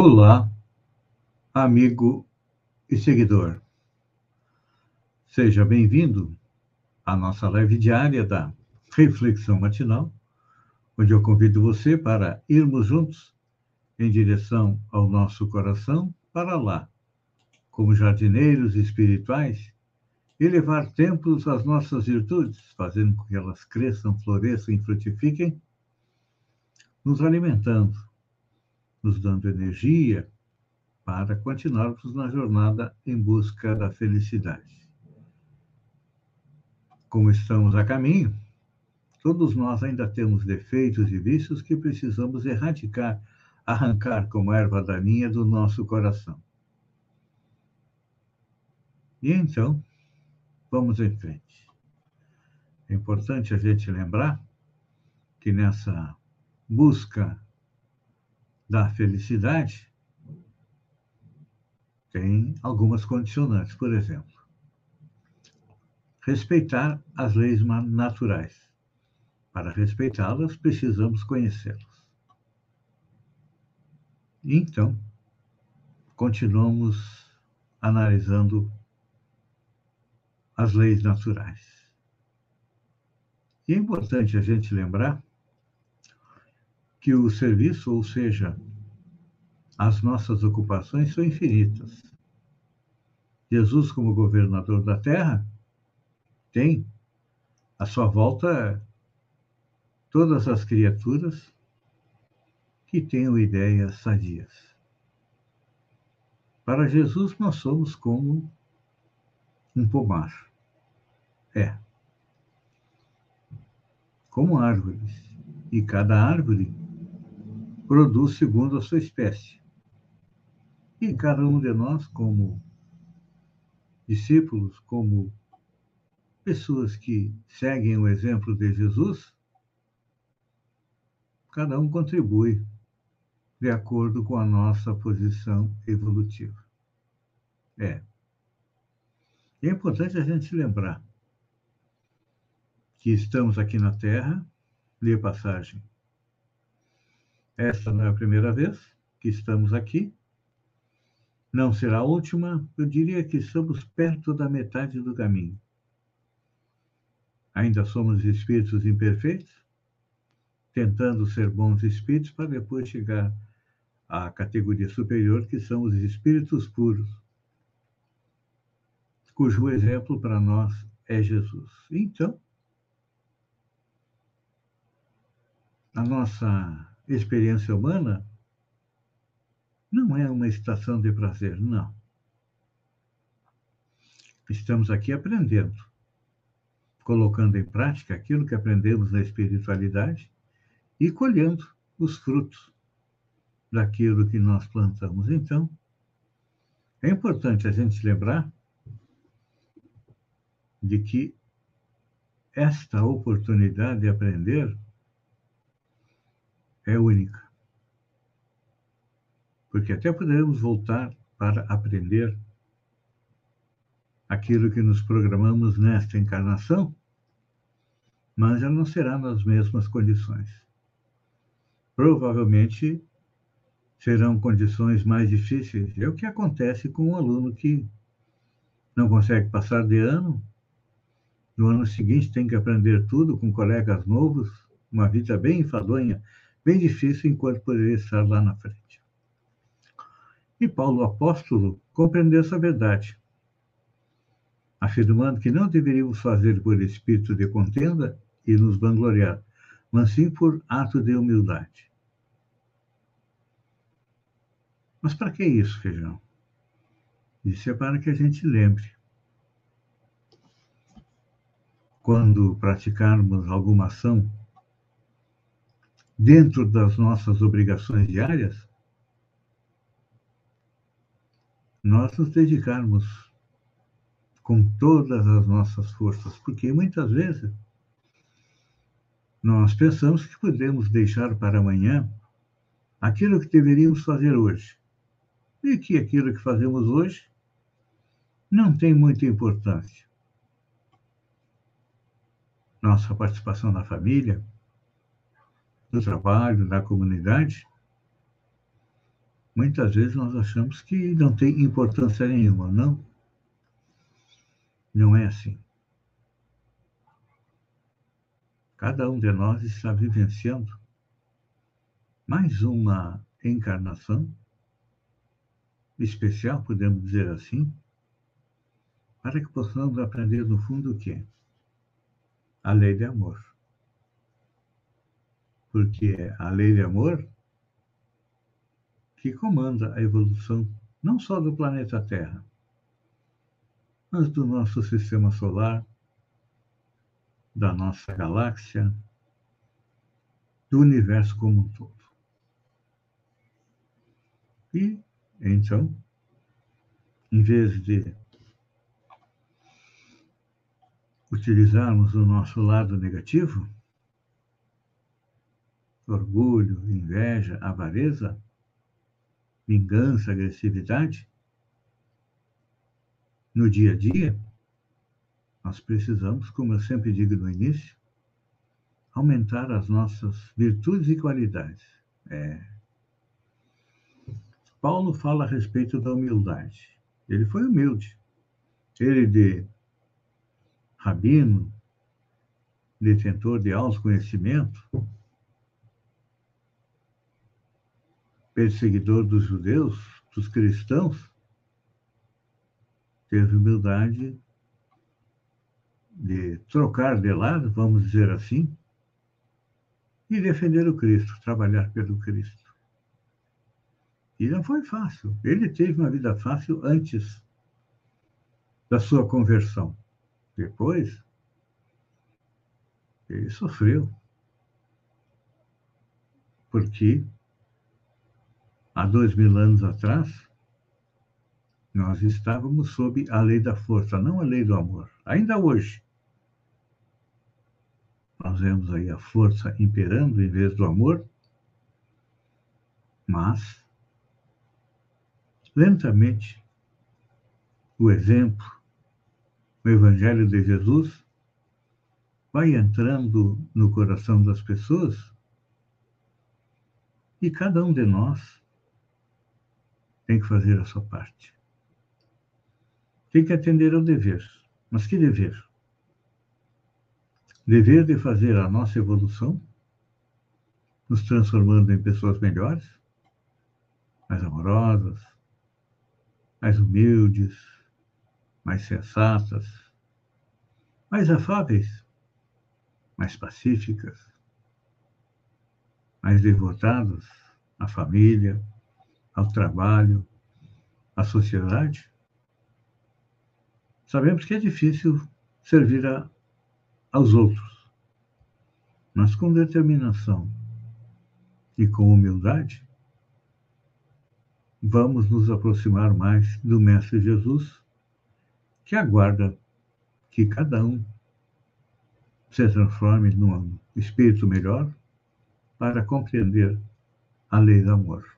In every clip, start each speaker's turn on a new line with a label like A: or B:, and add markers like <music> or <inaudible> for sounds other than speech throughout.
A: Olá, amigo e seguidor. Seja bem-vindo à nossa live diária da Reflexão Matinal, onde eu convido você para irmos juntos em direção ao nosso coração, para lá, como jardineiros espirituais, elevar templos às nossas virtudes, fazendo com que elas cresçam, floresçam e frutifiquem, nos alimentando nos dando energia para continuarmos na jornada em busca da felicidade. Como estamos a caminho, todos nós ainda temos defeitos e vícios que precisamos erradicar, arrancar como erva daninha do nosso coração. E então, vamos em frente. É importante a gente lembrar que nessa busca da felicidade tem algumas condicionantes, por exemplo, respeitar as leis naturais. Para respeitá-las, precisamos conhecê-las. Então, continuamos analisando as leis naturais. E é importante a gente lembrar que o serviço, ou seja, as nossas ocupações são infinitas. Jesus, como governador da terra, tem à sua volta todas as criaturas que tenham ideias sadias. Para Jesus, nós somos como um pomar. É. Como árvores. E cada árvore produz segundo a sua espécie. E cada um de nós, como discípulos, como pessoas que seguem o exemplo de Jesus, cada um contribui de acordo com a nossa posição evolutiva. É. É importante a gente lembrar que estamos aqui na Terra, ler passagem esta não é a primeira vez que estamos aqui. Não será a última. Eu diria que estamos perto da metade do caminho. Ainda somos espíritos imperfeitos, tentando ser bons espíritos para depois chegar à categoria superior, que são os espíritos puros, cujo exemplo para nós é Jesus. Então, a nossa experiência humana não é uma estação de prazer, não. Estamos aqui aprendendo, colocando em prática aquilo que aprendemos na espiritualidade e colhendo os frutos daquilo que nós plantamos. Então, é importante a gente lembrar de que esta oportunidade de aprender é única. Porque até poderemos voltar para aprender aquilo que nos programamos nesta encarnação, mas já não será nas mesmas condições. Provavelmente serão condições mais difíceis. É o que acontece com um aluno que não consegue passar de ano, no ano seguinte tem que aprender tudo com colegas novos, uma vida bem enfadonha, bem difícil enquanto poderia estar lá na frente. E Paulo apóstolo compreendeu essa verdade, afirmando que não deveríamos fazer por espírito de contenda e nos vangloriar, mas sim por ato de humildade. Mas para que isso, feijão? Isso é para que a gente lembre. Quando praticarmos alguma ação dentro das nossas obrigações diárias, nós nos dedicarmos com todas as nossas forças, porque muitas vezes nós pensamos que podemos deixar para amanhã aquilo que deveríamos fazer hoje. E que aquilo que fazemos hoje não tem muita importância. Nossa participação na família, no trabalho, na comunidade, muitas vezes nós achamos que não tem importância nenhuma. Não. Não é assim. Cada um de nós está vivenciando mais uma encarnação especial, podemos dizer assim, para que possamos aprender no fundo o quê? A lei de amor. Porque é a lei de amor que comanda a evolução não só do planeta Terra, mas do nosso sistema solar, da nossa galáxia, do universo como um todo. E, então, em vez de utilizarmos o nosso lado negativo, orgulho, inveja, avareza, vingança, agressividade, no dia a dia, nós precisamos, como eu sempre digo no início, aumentar as nossas virtudes e qualidades. É. Paulo fala a respeito da humildade. Ele foi humilde. Ele de rabino, detentor de alto conhecimento, perseguidor dos judeus, dos cristãos, teve humildade de trocar de lado, vamos dizer assim, e defender o Cristo, trabalhar pelo Cristo. E não foi fácil. Ele teve uma vida fácil antes da sua conversão. Depois, ele sofreu. Porque há dois mil anos atrás, nós estávamos sob a lei da força, não a lei do amor. Ainda hoje. Nós vemos aí a força imperando em vez do amor, mas, lentamente, o exemplo, o Evangelho de Jesus, vai entrando no coração das pessoas e cada um de nós tem que fazer a sua parte tem que atender ao dever. Mas que dever? Dever de fazer a nossa evolução, nos transformando em pessoas melhores, mais amorosas, mais humildes, mais sensatas, mais afáveis, mais pacíficas, mais devotadas à família, ao trabalho, à sociedade. Sabemos que é difícil servir a, aos outros, mas com determinação e com humildade, vamos nos aproximar mais do Mestre Jesus, que aguarda que cada um se transforme num espírito melhor para compreender a lei do amor.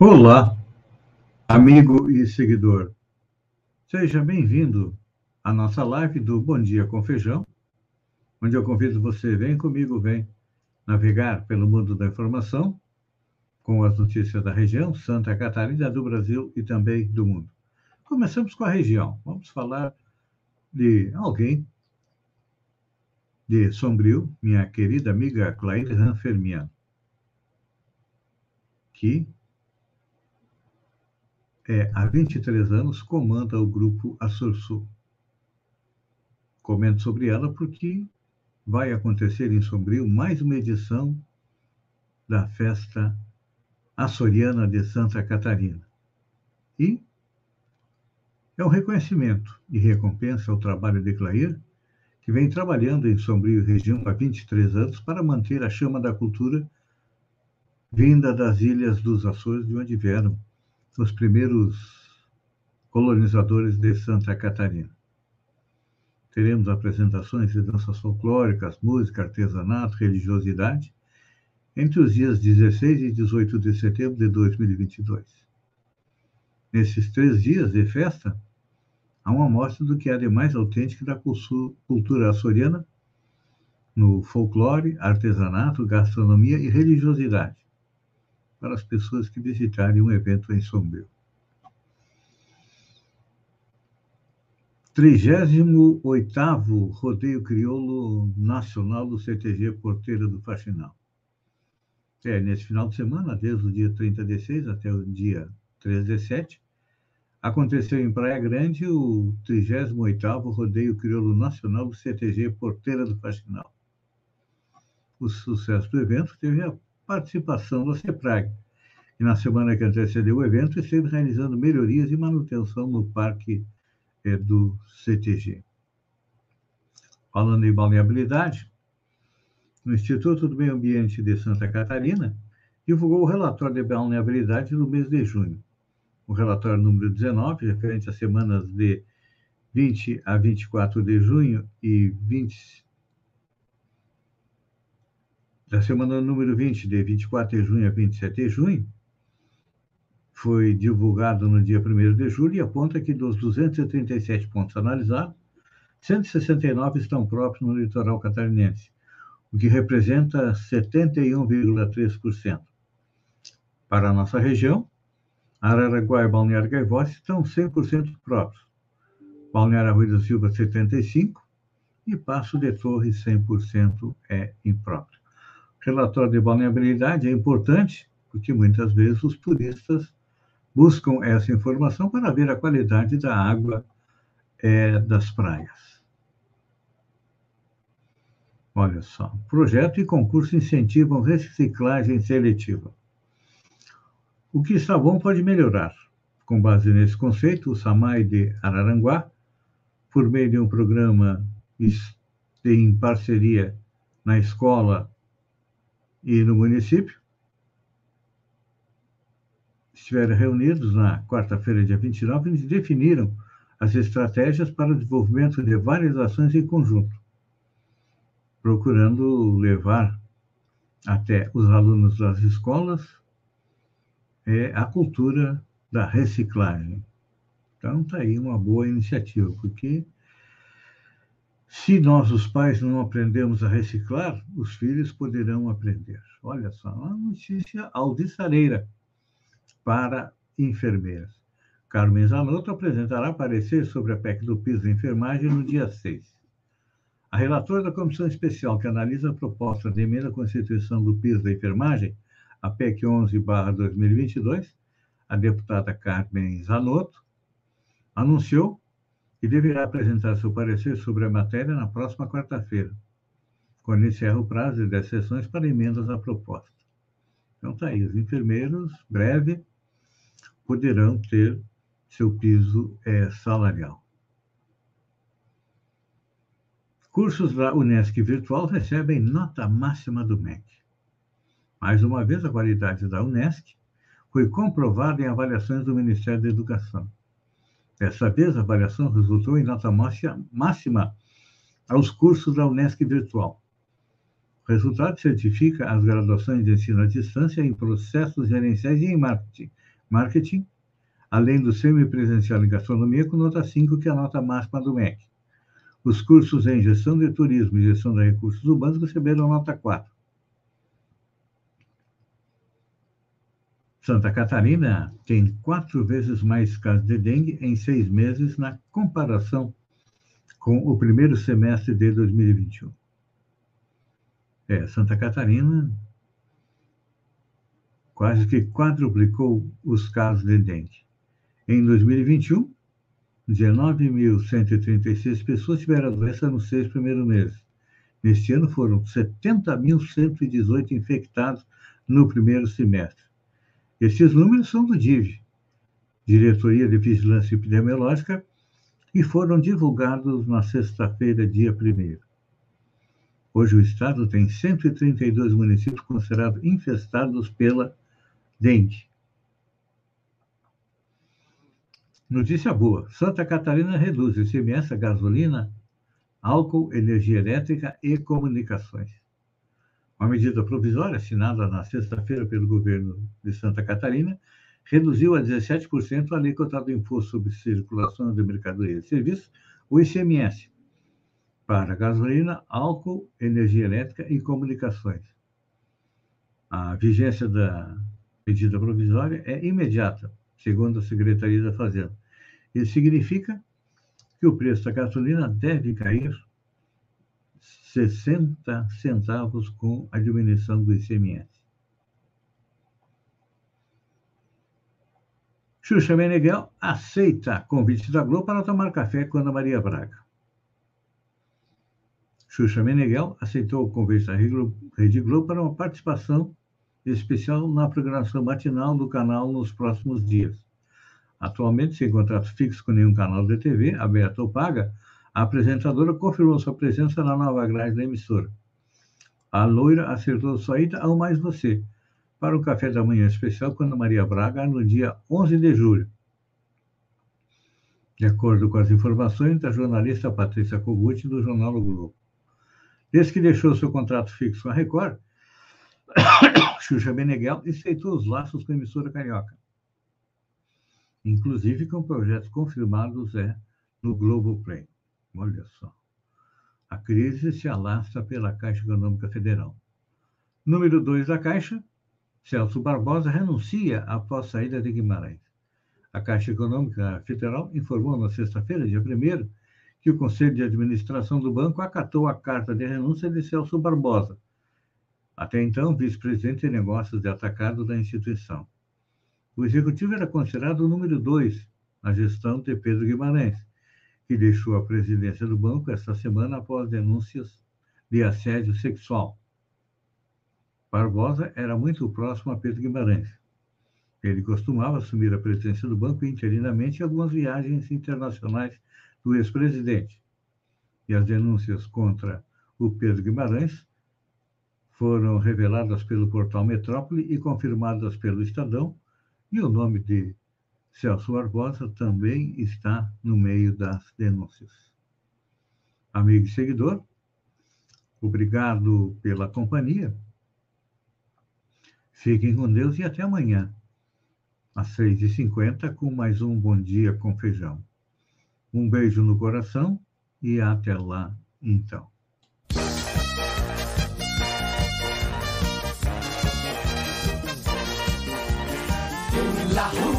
A: Olá, amigo e seguidor. Seja bem-vindo à nossa live do Bom Dia com Feijão, onde eu convido você, vem comigo, vem navegar pelo mundo da informação com as notícias da região, Santa Catarina, do Brasil e também do mundo. Começamos com a região. Vamos falar de alguém de Sombrio, minha querida amiga Claire Ranfermian, que é, há 23 anos comanda o grupo Assursul. Comento sobre ela porque vai acontecer em Sombrio mais uma edição da festa açoriana de Santa Catarina. E é um reconhecimento e recompensa ao trabalho de Clair, que vem trabalhando em Sombrio região há 23 anos para manter a chama da cultura vinda das ilhas dos Açores, de onde vieram os primeiros colonizadores de Santa Catarina. Teremos apresentações de danças folclóricas, música, artesanato, religiosidade, entre os dias 16 e 18 de setembro de 2022. Nesses três dias de festa, há uma amostra do que há de mais autêntico da cultura açoriana no folclore, artesanato, gastronomia e religiosidade, para as pessoas que visitarem um evento em Sombrio. 38º Rodeio Crioulo Nacional do CTG Porteira do Faxinal. É, nesse final de semana, desde o dia 30 de 6 até o dia 13 de 7, aconteceu em Praia Grande o 38º Rodeio Crioulo Nacional do CTG Porteira do Faxinal. O sucesso do evento teve a participação da CEPRAG, que na semana que antecedeu o evento esteve realizando melhorias e manutenção no Parque é, do CTG. Falando em balneabilidade, o Instituto do Meio Ambiente de Santa Catarina divulgou o relatório de balneabilidade no mês de junho. O relatório número 19, referente às semanas de 20 a 24 de junho e 20 da semana número 20, de 24 de junho a 27 de junho, foi divulgado no dia 1 de julho e aponta que dos 237 pontos analisados, 169 estão próprios no litoral catarinense, o que representa 71,3%. Para a nossa região, Araraguá e Balneário Gaivota estão 100% próprios. Balneário Arroio da Silva, 75%, e Passo de Torres, 100% é impróprio. O relatório de balneabilidade é importante porque muitas vezes os turistas buscam essa informação para ver a qualidade da água é, das praias. Olha só, projeto e concurso incentivam reciclagem seletiva. O que está bom pode melhorar. Com base nesse conceito, o SAMAI de Araranguá, por meio de um programa em parceria na escola e no município, estiveram reunidos na quarta-feira, dia 29, eles definiram as estratégias para o desenvolvimento de várias ações em conjunto, procurando levar até os alunos das escolas é, a cultura da reciclagem. Então, está aí uma boa iniciativa, porque se nós, os pais, não aprendemos a reciclar, os filhos poderão aprender. Olha só, uma notícia alvissareira para enfermeiras. Carmen Zanotto apresentará parecer sobre a PEC do piso de enfermagem no dia 6. A relatora da Comissão Especial que analisa a proposta de emenda à Constituição do piso da enfermagem, a PEC 11-2022, a deputada Carmen Zanotto, anunciou que deverá apresentar seu parecer sobre a matéria na próxima quarta-feira, quando encerra o prazo de 10 sessões para emendas à proposta. Então, está aí, os enfermeiros, breve, poderão ter seu piso é, salarial. Cursos da Unesc Virtual recebem nota máxima do MEC. Mais uma vez, a qualidade da Unesc foi comprovada em avaliações do Ministério da Educação. Dessa vez, a avaliação resultou em nota máxima aos cursos da Unesc Virtual. O resultado certifica as graduações de ensino à distância em processos gerenciais e em marketing, marketing, além do semipresencial em gastronomia, com nota 5, que é a nota máxima do MEC. Os cursos em gestão de turismo e gestão de recursos urbanos receberam nota 4. Santa Catarina tem quatro vezes mais casos de dengue em seis meses na comparação com o primeiro semestre de 2021. É, Santa Catarina quase que quadruplicou os casos de dengue. Em 2021, 19.136 pessoas tiveram a doença nos seis primeiros meses. Neste ano foram 70.118 infectados no primeiro semestre. Esses números são do DIV, Diretoria de Vigilância Epidemiológica, e foram divulgados na sexta-feira, dia 1. Hoje o estado tem 132 municípios considerados infestados pela dengue. Notícia boa: Santa Catarina reduz ICMS, gasolina, álcool, energia elétrica e comunicações. Uma medida provisória assinada na sexta-feira pelo governo de Santa Catarina reduziu a 17% a alíquota do Imposto sobre Circulação de Mercadorias e Serviços, o ICMS, para gasolina, álcool, energia elétrica e comunicações. A vigência da medida provisória é imediata, segundo a Secretaria da Fazenda. Isso significa que o preço da gasolina deve cair 60 centavos com a diminuição do ICMS. Xuxa Meneghel aceita convite da Globo para tomar café com Ana Maria Braga. Xuxa Meneghel aceitou o convite da Rede Globo para uma participação especial na programação matinal do canal nos próximos dias. Atualmente, sem contrato fixo com nenhum canal de TV, aberto ou paga, a apresentadora confirmou sua presença na nova grade da emissora. A loira acertou sua ida ao Mais Você, para o café da manhã especial com Ana Maria Braga no dia 11 de julho. De acordo com as informações da jornalista Patrícia Kogut, do jornal o Globo. Desde que deixou seu contrato fixo com a Record, <coughs> Xuxa Meneghel estreitou os laços com a emissora carioca inclusive com projetos confirmados é, no Globoplay. Olha só. A crise se alastra pela Caixa Econômica Federal. Número 2 da Caixa, Celso Barbosa renuncia após saída de Guimarães. A Caixa Econômica Federal informou na sexta-feira, dia 1 que o Conselho de Administração do banco acatou a carta de renúncia de Celso Barbosa, até então vice-presidente de negócios de atacado da instituição. O executivo era considerado o número dois na gestão de Pedro Guimarães, que deixou a presidência do banco esta semana após denúncias de assédio sexual. Barbosa era muito próximo a Pedro Guimarães. Ele costumava assumir a presidência do banco interinamente em algumas viagens internacionais do ex-presidente. E as denúncias contra o Pedro Guimarães foram reveladas pelo portal Metrópole e confirmadas pelo Estadão e o nome de Celso Barbosa também está no meio das denúncias. Amigo e seguidor, obrigado pela companhia. Fiquem com Deus e até amanhã, às 6h50, com mais um Bom Dia com Feijão. Um beijo no coração e até lá, então. hula, hula.